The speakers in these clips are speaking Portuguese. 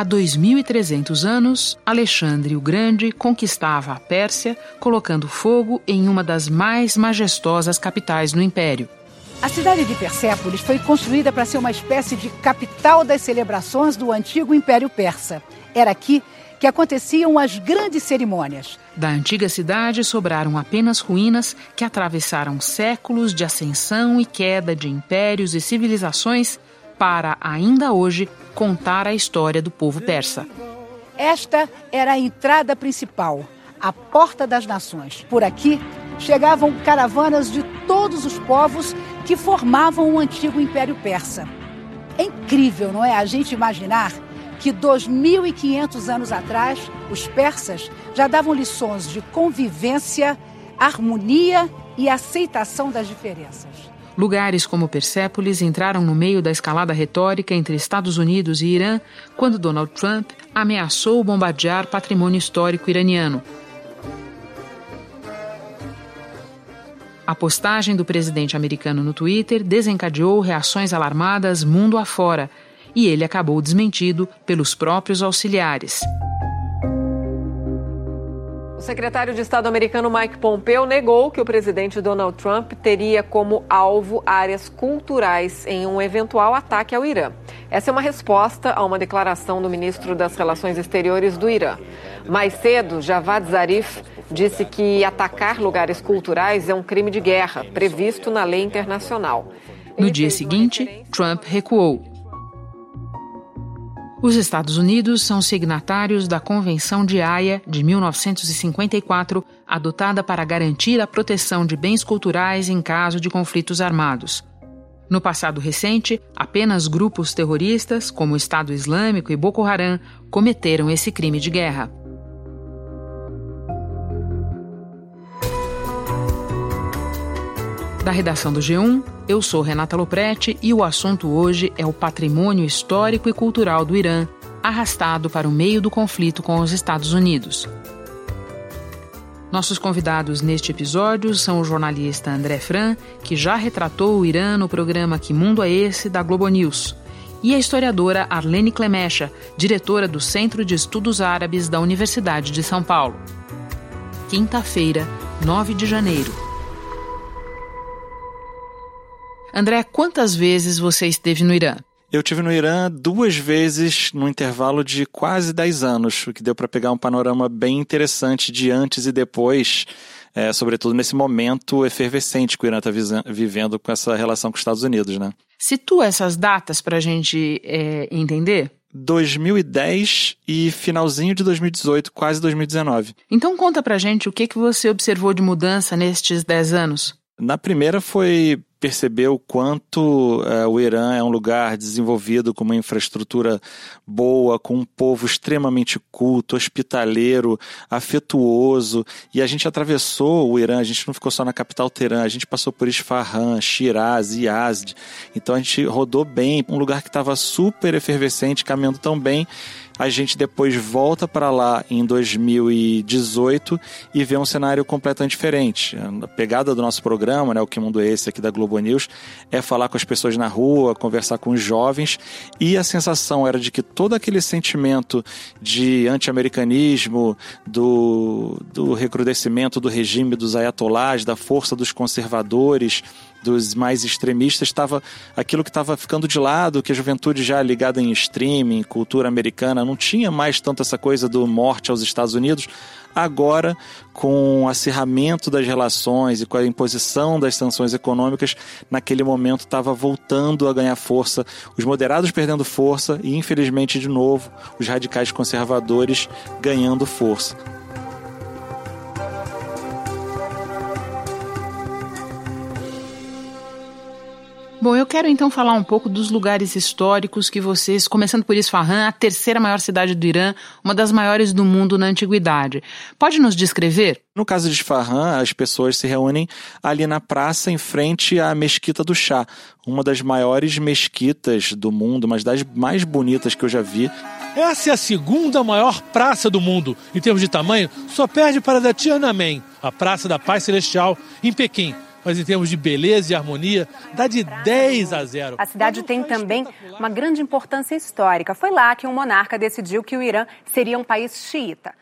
Há 2.300 anos, Alexandre o Grande conquistava a Pérsia, colocando fogo em uma das mais majestosas capitais do império. A cidade de Persépolis foi construída para ser uma espécie de capital das celebrações do antigo Império Persa. Era aqui que aconteciam as grandes cerimônias. Da antiga cidade sobraram apenas ruínas que atravessaram séculos de ascensão e queda de impérios e civilizações para, ainda hoje, contar a história do povo persa. Esta era a entrada principal, a porta das nações. Por aqui chegavam caravanas de todos os povos que formavam o antigo Império Persa. É incrível, não é? A gente imaginar que 2.500 anos atrás, os persas já davam lições de convivência, harmonia e aceitação das diferenças. Lugares como Persépolis entraram no meio da escalada retórica entre Estados Unidos e Irã quando Donald Trump ameaçou bombardear patrimônio histórico iraniano. A postagem do presidente americano no Twitter desencadeou reações alarmadas mundo afora e ele acabou desmentido pelos próprios auxiliares. O secretário de Estado americano Mike Pompeo negou que o presidente Donald Trump teria como alvo áreas culturais em um eventual ataque ao Irã. Essa é uma resposta a uma declaração do ministro das Relações Exteriores do Irã. Mais cedo, Javad Zarif disse que atacar lugares culturais é um crime de guerra previsto na lei internacional. No dia seguinte, Trump recuou os Estados Unidos são signatários da Convenção de Haia de 1954, adotada para garantir a proteção de bens culturais em caso de conflitos armados. No passado recente, apenas grupos terroristas, como o Estado Islâmico e Boko Haram, cometeram esse crime de guerra. Da redação do G1, eu sou Renata Loprete e o assunto hoje é o patrimônio histórico e cultural do Irã, arrastado para o meio do conflito com os Estados Unidos. Nossos convidados neste episódio são o jornalista André Fran, que já retratou o Irã no programa Que Mundo é Esse da Globo News, e a historiadora Arlene Clemecha, diretora do Centro de Estudos Árabes da Universidade de São Paulo. Quinta-feira, 9 de janeiro. André, quantas vezes você esteve no Irã? Eu tive no Irã duas vezes no intervalo de quase 10 anos, o que deu para pegar um panorama bem interessante de antes e depois, é, sobretudo nesse momento efervescente que o Irã está vivendo com essa relação com os Estados Unidos, né? Situa essas datas para a gente é, entender. 2010 e finalzinho de 2018, quase 2019. Então conta pra gente o que, que você observou de mudança nestes 10 anos. Na primeira foi perceber o quanto é, o Irã é um lugar desenvolvido com uma infraestrutura boa, com um povo extremamente culto, hospitaleiro, afetuoso. E a gente atravessou o Irã, a gente não ficou só na capital Teherã, a gente passou por Isfahan, Shiraz, Yazd. Então a gente rodou bem, um lugar que estava super efervescente, caminhando tão bem a gente depois volta para lá em 2018 e vê um cenário completamente diferente. A pegada do nosso programa, né, o Que Mundo é Esse aqui da Globo News, é falar com as pessoas na rua, conversar com os jovens e a sensação era de que todo aquele sentimento de anti-americanismo, do, do recrudescimento do regime dos ayatollahs, da força dos conservadores, dos mais extremistas estava aquilo que estava ficando de lado, que a juventude já ligada em streaming, cultura americana, não tinha mais tanto essa coisa do morte aos Estados Unidos. Agora, com o acirramento das relações e com a imposição das sanções econômicas, naquele momento estava voltando a ganhar força, os moderados perdendo força e, infelizmente, de novo, os radicais conservadores ganhando força. Bom, eu quero então falar um pouco dos lugares históricos que vocês, começando por Isfahan, a terceira maior cidade do Irã, uma das maiores do mundo na antiguidade. Pode nos descrever? No caso de Isfahan, as pessoas se reúnem ali na praça em frente à Mesquita do Chá, uma das maiores mesquitas do mundo, uma das mais bonitas que eu já vi. Essa é a segunda maior praça do mundo. Em termos de tamanho, só perde para a da Tiananmen, a Praça da Paz Celestial, em Pequim mas em termos de beleza e harmonia, dá de 10 a 0. A cidade tem também uma grande importância histórica. Foi lá que um monarca decidiu que o Irã seria um país xiita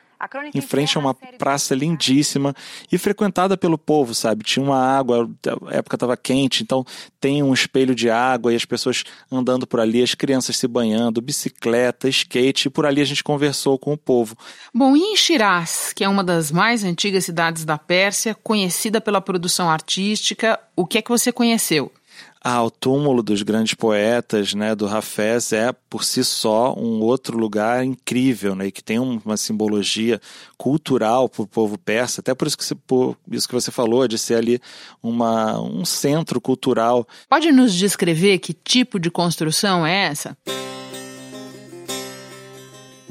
em frente a uma praça lindíssima e frequentada pelo povo, sabe? Tinha uma água, a época estava quente, então tem um espelho de água e as pessoas andando por ali, as crianças se banhando, bicicleta, skate, e por ali a gente conversou com o povo. Bom, e em Shiraz, que é uma das mais antigas cidades da Pérsia, conhecida pela produção artística, o que é que você conheceu? Ah, o túmulo dos grandes poetas, né, do Hafez é por si só um outro lugar incrível, né, e que tem uma simbologia cultural para o povo persa. Até por isso que, você, isso que você falou de ser ali uma, um centro cultural. Pode nos descrever que tipo de construção é essa?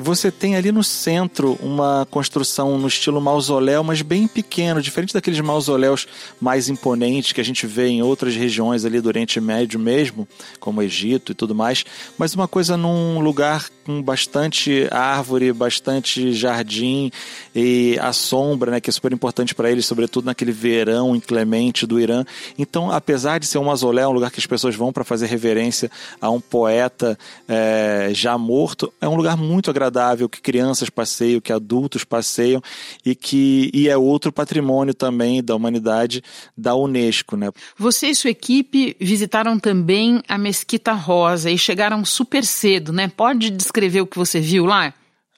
Você tem ali no centro uma construção no estilo mausoléu, mas bem pequeno, diferente daqueles mausoléus mais imponentes que a gente vê em outras regiões ali do Oriente Médio mesmo, como Egito e tudo mais, mas uma coisa num lugar com bastante árvore, bastante jardim e a sombra, né, que é super importante para eles, sobretudo naquele verão inclemente do Irã. Então, apesar de ser um mausoléu, um lugar que as pessoas vão para fazer reverência a um poeta é, já morto, é um lugar muito agradável agradável que crianças passeiam, que adultos passeiam e que e é outro patrimônio também da humanidade da Unesco, né? Você e sua equipe visitaram também a Mesquita Rosa e chegaram super cedo, né? Pode descrever o que você viu lá?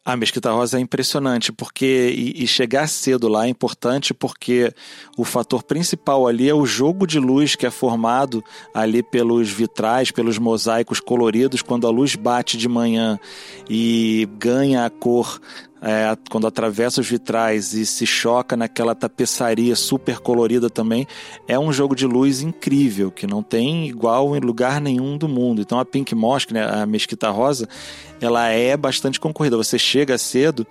A Mesquita Rosa é impressionante, porque e, e, chegar cedo lá é importante porque o fator principal ali é o jogo de luz que é formado ali pelos vitrais, pelos mosaicos coloridos, quando a luz bate de manhã e ganha a cor é, quando atravessa os vitrais e se choca naquela tapeçaria super colorida também, é um jogo de luz incrível, que não tem igual em lugar nenhum do mundo. Então a Pink Mosque, né, a Mesquita Rosa, ela é bastante concorrida. Você chega cedo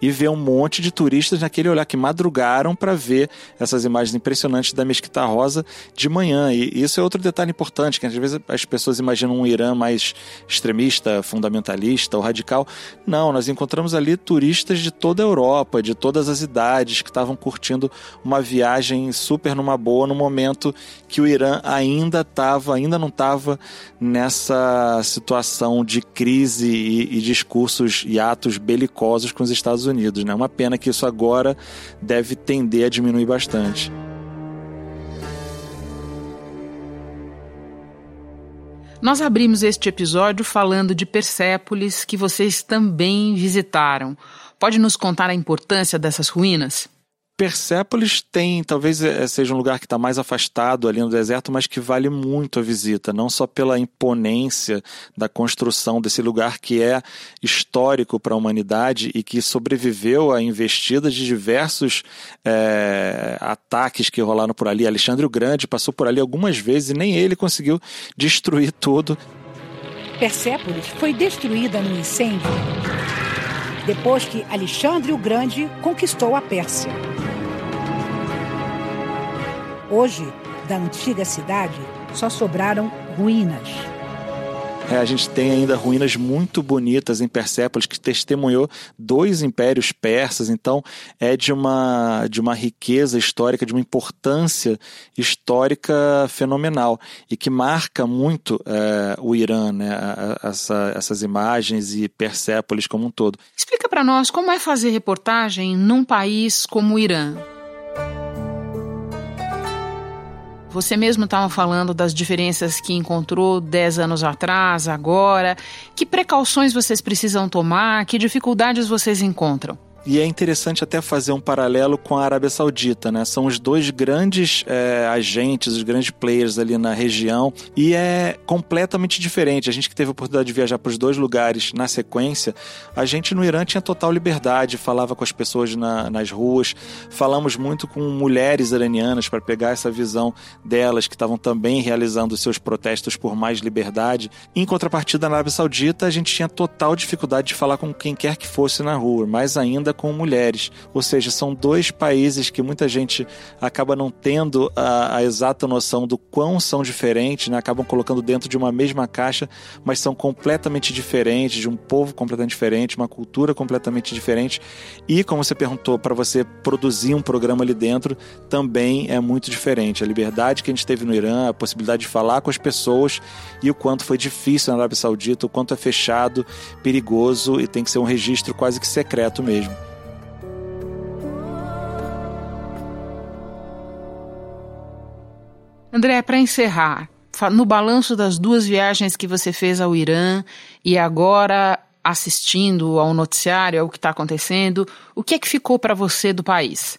e vê um monte de turistas naquele olhar que madrugaram para ver essas imagens impressionantes da Mesquita Rosa de manhã. E isso é outro detalhe importante, que às vezes as pessoas imaginam um Irã mais extremista, fundamentalista ou radical. Não, nós encontramos ali turistas de toda a Europa, de todas as idades, que estavam curtindo uma viagem super numa boa no momento que o Irã ainda estava, ainda não estava nessa situação de crise e, discursos e atos belicosos com os Estados Unidos. Né? Uma pena que isso agora deve tender a diminuir bastante. Nós abrimos este episódio falando de Persépolis, que vocês também visitaram. Pode nos contar a importância dessas ruínas? Persépolis tem, talvez eh, seja um lugar que está mais afastado ali no deserto, mas que vale muito a visita, não só pela imponência da construção desse lugar que é histórico para a humanidade e que sobreviveu a investidas de diversos é, ataques que rolaram por ali. Alexandre o Grande passou por ali algumas vezes e nem ele conseguiu destruir tudo. Persépolis foi destruída no incêndio depois que Alexandre o Grande conquistou a Pérsia. Hoje, da antiga cidade, só sobraram ruínas. É, a gente tem ainda ruínas muito bonitas em Persépolis que testemunhou dois impérios persas, então é de uma, de uma riqueza histórica, de uma importância histórica fenomenal e que marca muito é, o Irã, né, essa, essas imagens e Persépolis como um todo. Explica para nós como é fazer reportagem num país como o Irã. Você mesmo estava falando das diferenças que encontrou 10 anos atrás, agora. Que precauções vocês precisam tomar? Que dificuldades vocês encontram? E é interessante até fazer um paralelo com a Arábia Saudita, né? São os dois grandes é, agentes, os grandes players ali na região, e é completamente diferente. A gente que teve a oportunidade de viajar para os dois lugares na sequência, a gente no Irã tinha total liberdade, falava com as pessoas na, nas ruas, falamos muito com mulheres iranianas para pegar essa visão delas que estavam também realizando seus protestos por mais liberdade. Em contrapartida, na Arábia Saudita, a gente tinha total dificuldade de falar com quem quer que fosse na rua, mais ainda com mulheres. Ou seja, são dois países que muita gente acaba não tendo a, a exata noção do quão são diferentes, né? acabam colocando dentro de uma mesma caixa, mas são completamente diferentes, de um povo completamente diferente, uma cultura completamente diferente. E, como você perguntou, para você produzir um programa ali dentro também é muito diferente. A liberdade que a gente teve no Irã, a possibilidade de falar com as pessoas e o quanto foi difícil na Arábia Saudita, o quanto é fechado, perigoso e tem que ser um registro quase que secreto mesmo. André, para encerrar, no balanço das duas viagens que você fez ao Irã e agora assistindo ao noticiário, ao que está acontecendo, o que é que ficou para você do país?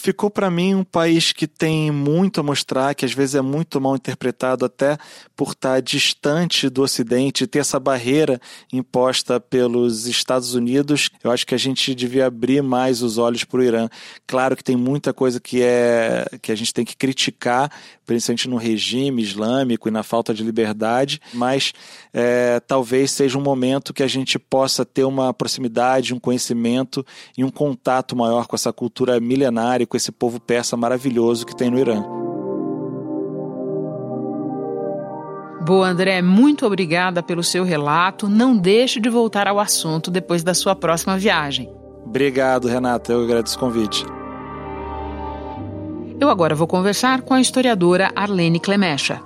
Ficou para mim um país que tem muito a mostrar, que às vezes é muito mal interpretado até por estar distante do Ocidente, ter essa barreira imposta pelos Estados Unidos. Eu acho que a gente devia abrir mais os olhos para o Irã. Claro que tem muita coisa que é que a gente tem que criticar, principalmente no regime islâmico e na falta de liberdade, mas é, talvez seja um momento que a gente possa ter uma proximidade, um conhecimento e um contato maior com essa cultura milenária com esse povo persa maravilhoso que tem no Irã. Boa, André, muito obrigada pelo seu relato. Não deixe de voltar ao assunto depois da sua próxima viagem. Obrigado, Renata. Eu agradeço o convite. Eu agora vou conversar com a historiadora Arlene Clemecha.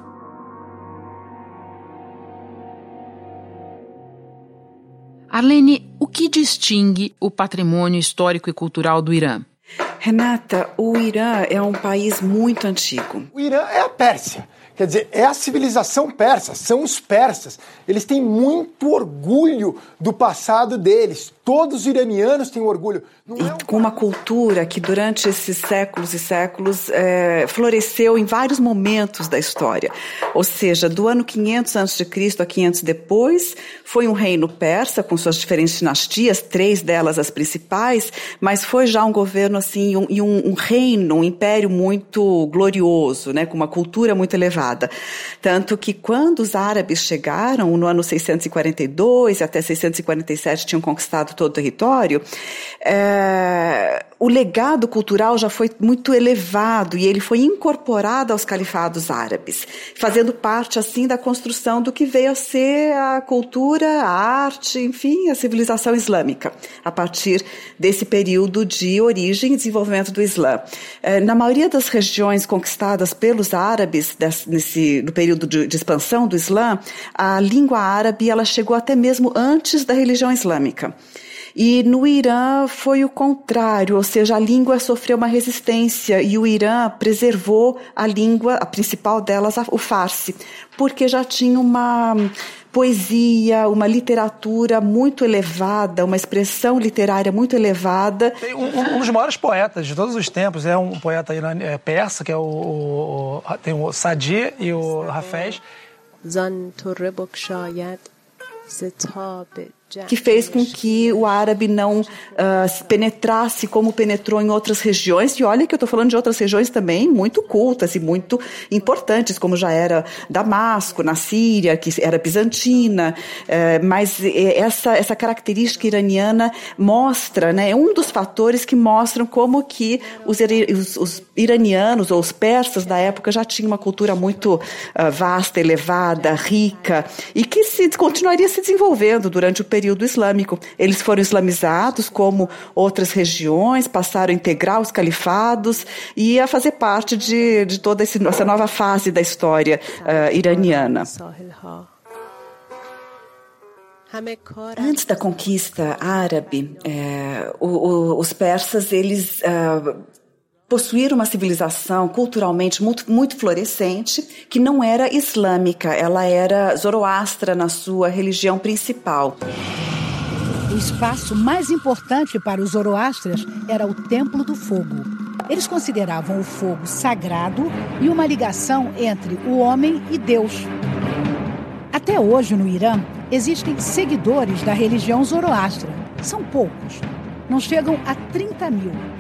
Arlene, o que distingue o patrimônio histórico e cultural do Irã? Renata, o Irã é um país muito antigo. O Irã é a Pérsia. Quer dizer, é a civilização persa, são os persas. Eles têm muito orgulho do passado deles. Todos os iranianos têm orgulho. Não é um... Com uma cultura que durante esses séculos e séculos é, floresceu em vários momentos da história. Ou seja, do ano 500 a.C. a 500 depois, foi um reino persa com suas diferentes dinastias, três delas as principais, mas foi já um governo assim, um, um, um reino, um império muito glorioso, né, com uma cultura muito elevada. Tanto que quando os árabes chegaram, no ano 642 até 647 tinham conquistado todo o território, é, o legado cultural já foi muito elevado e ele foi incorporado aos califados árabes, fazendo parte assim da construção do que veio a ser a cultura, a arte, enfim, a civilização islâmica, a partir desse período de origem e desenvolvimento do Islã. É, na maioria das regiões conquistadas pelos árabes nesse no período de, de expansão do Islã, a língua árabe ela chegou até mesmo antes da religião islâmica. E no Irã foi o contrário, ou seja, a língua sofreu uma resistência e o Irã preservou a língua, a principal delas, o farsi, porque já tinha uma poesia, uma literatura muito elevada, uma expressão literária muito elevada. Tem um, um dos maiores poetas de todos os tempos é um poeta é, persa, que é o, o, o tem o Sadi e o Hafez que fez com que o árabe não uh, penetrasse como penetrou em outras regiões. E olha que eu estou falando de outras regiões também muito cultas e muito importantes, como já era Damasco, na Síria, que era bizantina. Uh, mas essa, essa característica iraniana mostra, né, é um dos fatores que mostram como que os, os, os iranianos ou os persas da época já tinham uma cultura muito uh, vasta, elevada, rica, e que se continuaria se desenvolvendo durante o período período islâmico. Eles foram islamizados como outras regiões, passaram a integrar os califados e a fazer parte de, de toda essa nova fase da história uh, iraniana. Antes da conquista árabe, é, o, o, os persas eles uh, possuíram uma civilização culturalmente muito, muito florescente, que não era islâmica, ela era zoroastra na sua religião principal. O espaço mais importante para os zoroastras era o Templo do Fogo. Eles consideravam o fogo sagrado e uma ligação entre o homem e Deus. Até hoje, no Irã, existem seguidores da religião zoroastra. São poucos, não chegam a 30 mil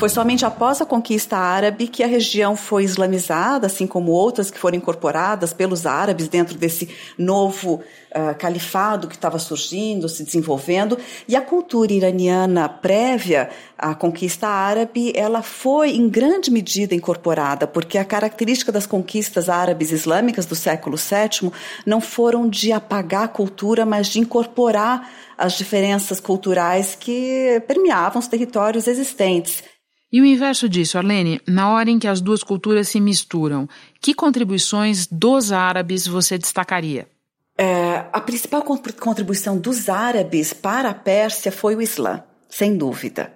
Foi somente após a conquista árabe que a região foi islamizada, assim como outras que foram incorporadas pelos árabes dentro desse novo uh, califado que estava surgindo, se desenvolvendo, e a cultura iraniana prévia à conquista árabe, ela foi em grande medida incorporada, porque a característica das conquistas árabes islâmicas do século VII não foram de apagar a cultura, mas de incorporar as diferenças culturais que permeavam os territórios existentes. E o inverso disso, Arlene, na hora em que as duas culturas se misturam, que contribuições dos árabes você destacaria? É, a principal contribuição dos árabes para a Pérsia foi o Islã, sem dúvida.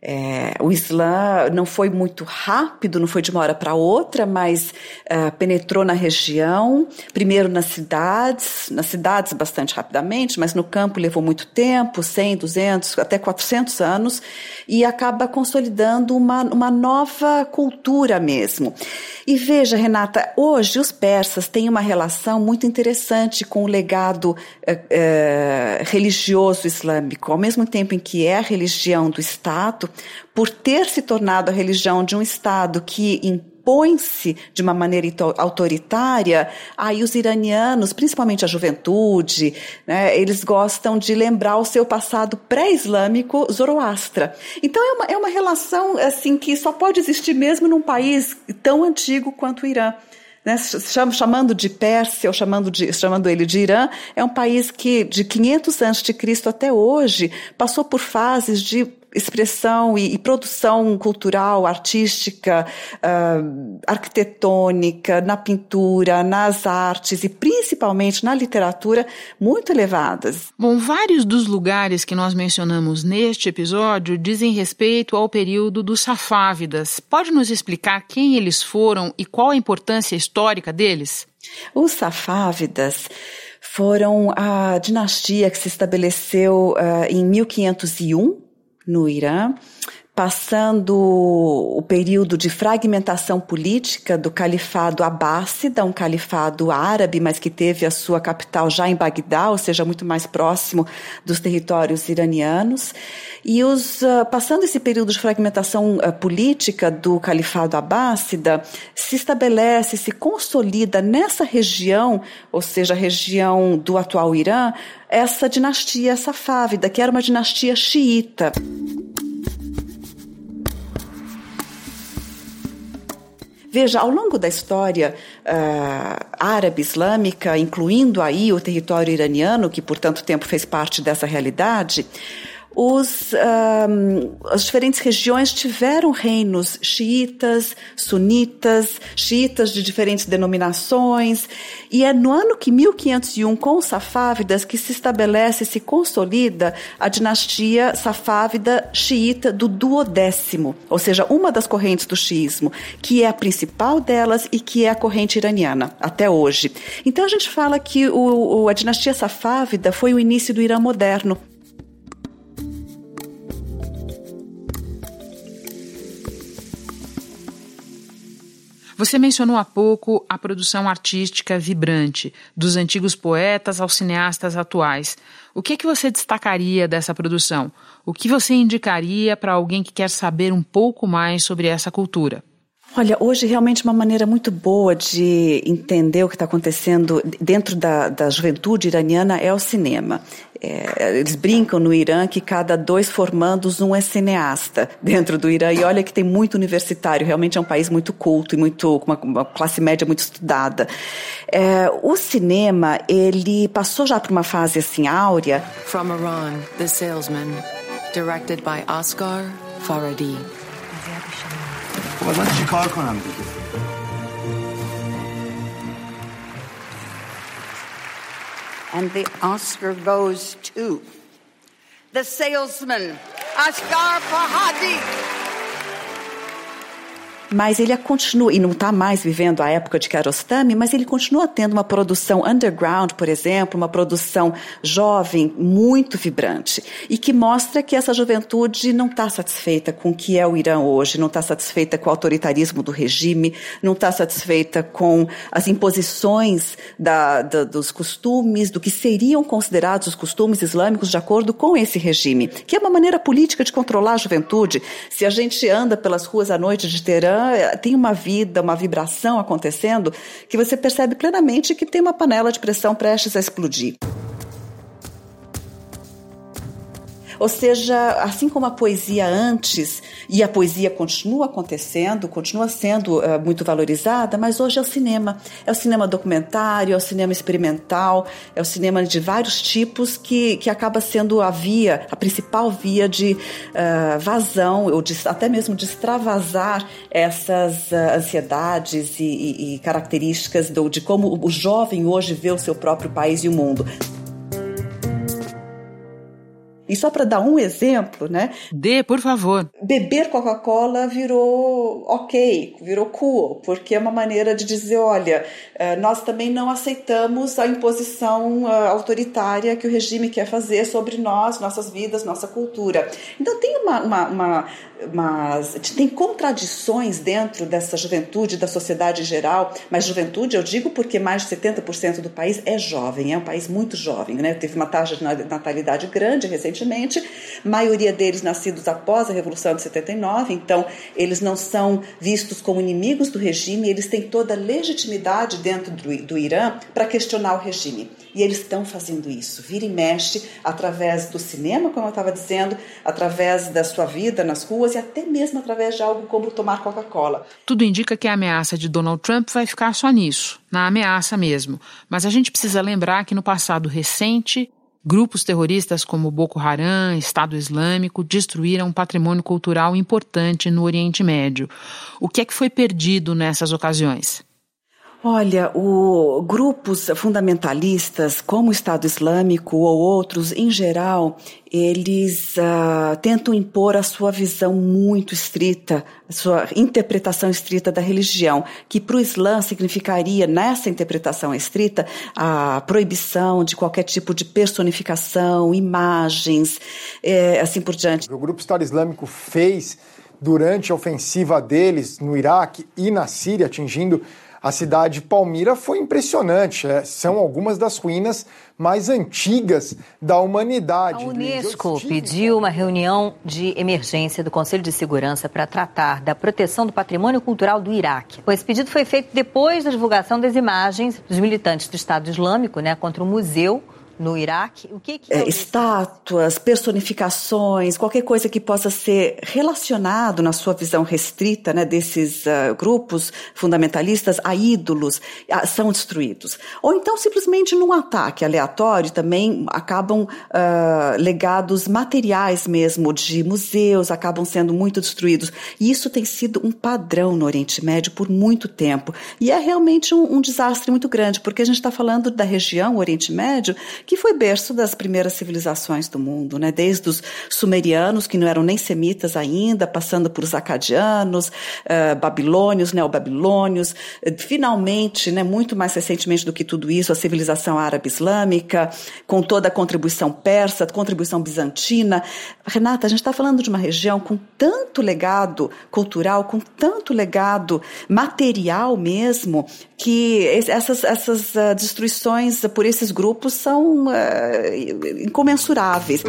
É, o Islã não foi muito rápido, não foi de uma hora para outra, mas uh, penetrou na região, primeiro nas cidades, nas cidades bastante rapidamente, mas no campo levou muito tempo 100, 200, até 400 anos e acaba consolidando uma, uma nova cultura mesmo. E veja, Renata, hoje os persas têm uma relação muito interessante com o legado eh, eh, religioso islâmico. Ao mesmo tempo em que é a religião do Estado, por ter se tornado a religião de um Estado que impõe-se de uma maneira autoritária, aí os iranianos, principalmente a juventude, né, eles gostam de lembrar o seu passado pré-islâmico zoroastra. Então é uma, é uma relação assim que só pode existir mesmo num país tão antigo quanto o Irã. Né, chamando de Pérsia ou chamando, de, chamando ele de Irã, é um país que de 500 antes de Cristo até hoje passou por fases de expressão e, e, produção cultural, artística, uh, arquitetônica, na pintura, nas artes e principalmente na literatura muito elevadas. Bom, vários dos lugares que nós mencionamos neste episódio dizem respeito ao período dos Safávidas. Pode nos explicar quem eles foram e qual a importância histórica deles? Os Safávidas foram a dinastia que se estabeleceu uh, em 1501 no Irã, passando o período de fragmentação política do califado abássida, um califado árabe, mas que teve a sua capital já em Bagdá, ou seja, muito mais próximo dos territórios iranianos. E os, uh, passando esse período de fragmentação uh, política do califado abássida, se estabelece, se consolida nessa região, ou seja, a região do atual Irã, essa dinastia safávida, que era uma dinastia xiita. Veja, ao longo da história uh, árabe islâmica, incluindo aí o território iraniano, que por tanto tempo fez parte dessa realidade, os, um, as diferentes regiões tiveram reinos xiitas, sunitas, xiitas de diferentes denominações, e é no ano que 1501, com os safávidas, que se estabelece e se consolida a dinastia safávida xiita do duodécimo, ou seja, uma das correntes do xiismo, que é a principal delas e que é a corrente iraniana, até hoje. Então a gente fala que o, a dinastia safávida foi o início do Irã moderno, Você mencionou há pouco a produção artística vibrante, dos antigos poetas aos cineastas atuais. O que, é que você destacaria dessa produção? O que você indicaria para alguém que quer saber um pouco mais sobre essa cultura? Olha, hoje realmente uma maneira muito boa de entender o que está acontecendo dentro da, da juventude iraniana é o cinema. É, eles brincam no Irã que cada dois formandos um é cineasta dentro do Irã. E olha que tem muito universitário. Realmente é um país muito culto e muito com uma, uma classe média muito estudada. É, o cinema ele passou já por uma fase assim áurea. From Iran The Salesman directed by Oscar Faradi And the Oscar goes to the salesman, Asghar Farhadi. Mas ele continua, e não está mais vivendo a época de Kiarostami, mas ele continua tendo uma produção underground, por exemplo, uma produção jovem, muito vibrante, e que mostra que essa juventude não está satisfeita com o que é o Irã hoje, não está satisfeita com o autoritarismo do regime, não está satisfeita com as imposições da, da, dos costumes, do que seriam considerados os costumes islâmicos de acordo com esse regime, que é uma maneira política de controlar a juventude. Se a gente anda pelas ruas à noite de Teherã, eh, tem uma vida, uma vibração acontecendo que você percebe plenamente que tem uma panela de pressão prestes a explodir. Ou seja, assim como a poesia antes, e a poesia continua acontecendo, continua sendo uh, muito valorizada, mas hoje é o cinema. É o cinema documentário, é o cinema experimental, é o cinema de vários tipos que, que acaba sendo a via, a principal via de uh, vazão, ou de, até mesmo de extravasar essas uh, ansiedades e, e, e características do, de como o jovem hoje vê o seu próprio país e o mundo. E só para dar um exemplo, né? Dê, por favor. Beber Coca-Cola virou ok, virou cool, porque é uma maneira de dizer, olha, eh, nós também não aceitamos a imposição eh, autoritária que o regime quer fazer sobre nós, nossas vidas, nossa cultura. Então tem uma, uma, uma mas tem contradições dentro dessa juventude, da sociedade em geral, mas juventude eu digo porque mais de 70% do país é jovem, é um país muito jovem, né? Teve uma taxa de natalidade grande recentemente, maioria deles nascidos após a Revolução de 79, então eles não são vistos como inimigos do regime, eles têm toda a legitimidade dentro do, do Irã para questionar o regime. E eles estão fazendo isso, vira e mexe, através do cinema, como eu estava dizendo, através da sua vida nas ruas e até mesmo através de algo como tomar Coca-Cola. Tudo indica que a ameaça de Donald Trump vai ficar só nisso, na ameaça mesmo. Mas a gente precisa lembrar que no passado recente, grupos terroristas como Boko Haram, Estado Islâmico, destruíram um patrimônio cultural importante no Oriente Médio. O que é que foi perdido nessas ocasiões? Olha, o, grupos fundamentalistas, como o Estado Islâmico ou outros em geral, eles uh, tentam impor a sua visão muito estrita, a sua interpretação estrita da religião, que para o Islã significaria, nessa interpretação estrita, a proibição de qualquer tipo de personificação, imagens, é, assim por diante. O grupo Estado Islâmico fez durante a ofensiva deles no Iraque e na Síria, atingindo a cidade de Palmira foi impressionante. É, são algumas das ruínas mais antigas da humanidade. A Unesco pediu uma reunião de emergência do Conselho de Segurança para tratar da proteção do patrimônio cultural do Iraque. Esse pedido foi feito depois da divulgação das imagens dos militantes do Estado Islâmico né, contra o museu no Iraque? O que, que é, estátuas, personificações, qualquer coisa que possa ser relacionado na sua visão restrita, né, desses uh, grupos fundamentalistas a ídolos, uh, são destruídos. Ou então simplesmente num ataque aleatório também acabam uh, legados materiais mesmo de museus acabam sendo muito destruídos. E isso tem sido um padrão no Oriente Médio por muito tempo. E é realmente um, um desastre muito grande, porque a gente está falando da região Oriente Médio que foi berço das primeiras civilizações do mundo, né? Desde os sumerianos, que não eram nem semitas ainda, passando por os acadianos, uh, babilônios, neobabilônios, uh, finalmente, né, muito mais recentemente do que tudo isso, a civilização árabe islâmica, com toda a contribuição persa, contribuição bizantina. Renata, a gente está falando de uma região com tanto legado cultural, com tanto legado material mesmo, que essas, essas uh, destruições por esses grupos são uh, incomensuráveis.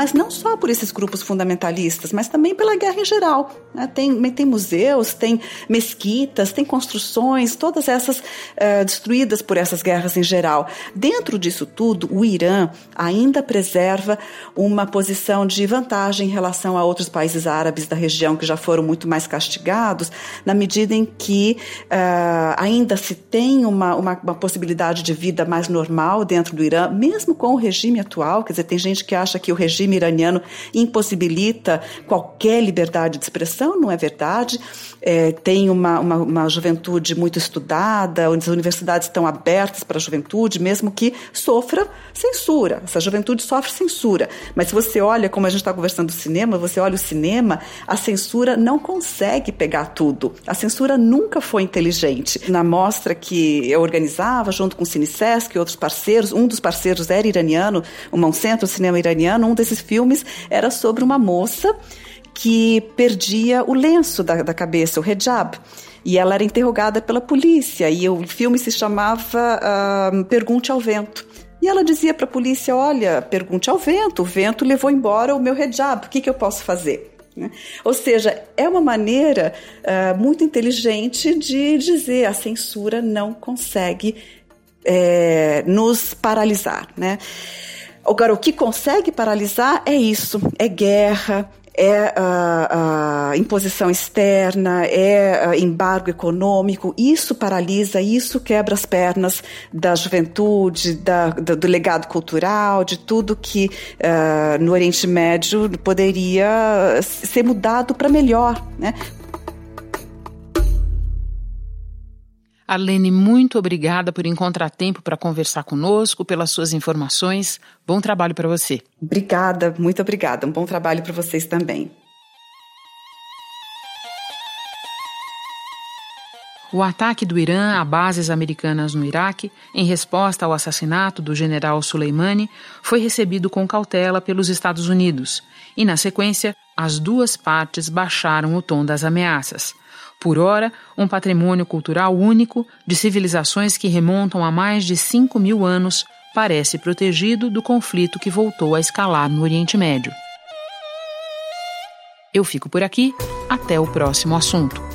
Mas não só por esses grupos fundamentalistas, mas também pela guerra em geral. Né? Tem, tem museus, tem mesquitas, tem construções, todas essas uh, destruídas por essas guerras em geral. Dentro disso tudo, o Irã ainda preserva uma posição de vantagem em relação a outros países árabes da região que já foram muito mais castigados, na medida em que uh, ainda se tem uma, uma, uma possibilidade de vida mais normal dentro do Irã, mesmo com o regime atual. Quer dizer, tem gente que acha que o regime regime iraniano impossibilita qualquer liberdade de expressão, não é verdade. É, tem uma, uma, uma, juventude muito estudada, onde as universidades estão abertas para a juventude, mesmo que sofra censura. Essa juventude sofre censura. Mas se você olha, como a gente está conversando do cinema, você olha o cinema, a censura não consegue pegar tudo. A censura nunca foi inteligente. Na mostra que eu organizava, junto com o Cinesesc e outros parceiros, um dos parceiros era iraniano, centro de cinema iraniano, um desses filmes era sobre uma moça que perdia o lenço da, da cabeça, o hijab. E ela era interrogada pela polícia, e o filme se chamava uh, Pergunte ao Vento. E ela dizia para a polícia: Olha, pergunte ao vento, o vento levou embora o meu hijab, o que, que eu posso fazer? Né? Ou seja, é uma maneira uh, muito inteligente de dizer a censura não consegue é, nos paralisar. Né? Agora, o que consegue paralisar é isso: é guerra, é a, a imposição externa, é a embargo econômico. Isso paralisa, isso quebra as pernas da juventude, da, do legado cultural, de tudo que uh, no Oriente Médio poderia ser mudado para melhor, né? Arlene, muito obrigada por encontrar tempo para conversar conosco, pelas suas informações. Bom trabalho para você. Obrigada, muito obrigada. Um bom trabalho para vocês também. O ataque do Irã a bases americanas no Iraque, em resposta ao assassinato do general Soleimani, foi recebido com cautela pelos Estados Unidos, e, na sequência, as duas partes baixaram o tom das ameaças por ora, um patrimônio cultural único de civilizações que remontam a mais de 5 mil anos, parece protegido do conflito que voltou a escalar no Oriente Médio. Eu fico por aqui, até o próximo assunto.